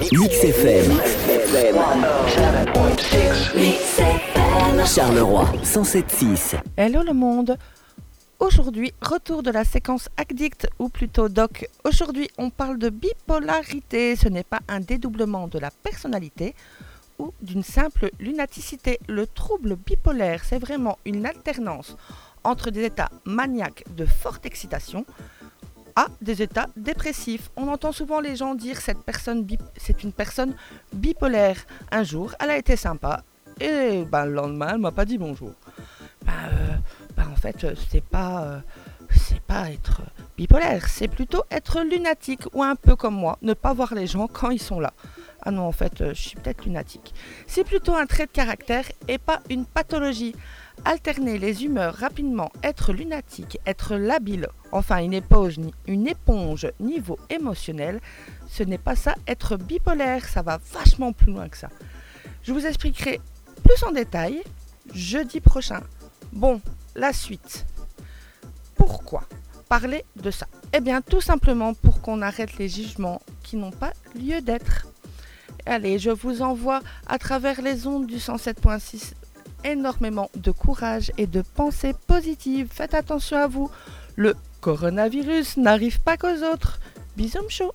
Mix FM. Charleroi, 107.6. Hello le monde Aujourd'hui, retour de la séquence Addict ou plutôt Doc. Aujourd'hui, on parle de bipolarité. Ce n'est pas un dédoublement de la personnalité ou d'une simple lunaticité. Le trouble bipolaire, c'est vraiment une alternance entre des états maniaques de forte excitation à des états dépressifs. On entend souvent les gens dire cette personne c'est une personne bipolaire. Un jour, elle a été sympa et ben, le lendemain, elle m'a pas dit bonjour. Ben, euh, ben en fait, c'est pas euh, c'est pas être bipolaire, c'est plutôt être lunatique ou un peu comme moi, ne pas voir les gens quand ils sont là. Ah non, en fait, euh, je suis peut-être lunatique. C'est plutôt un trait de caractère et pas une pathologie. Alterner les humeurs rapidement, être lunatique, être labile, enfin une éponge, niveau émotionnel, ce n'est pas ça être bipolaire, ça va vachement plus loin que ça. Je vous expliquerai plus en détail jeudi prochain. Bon, la suite. Pourquoi parler de ça? Eh bien tout simplement pour qu'on arrête les jugements qui n'ont pas lieu d'être. Allez, je vous envoie à travers les ondes du 107.6 énormément de courage et de pensées positives. Faites attention à vous. Le coronavirus n'arrive pas qu'aux autres. Bisous chaud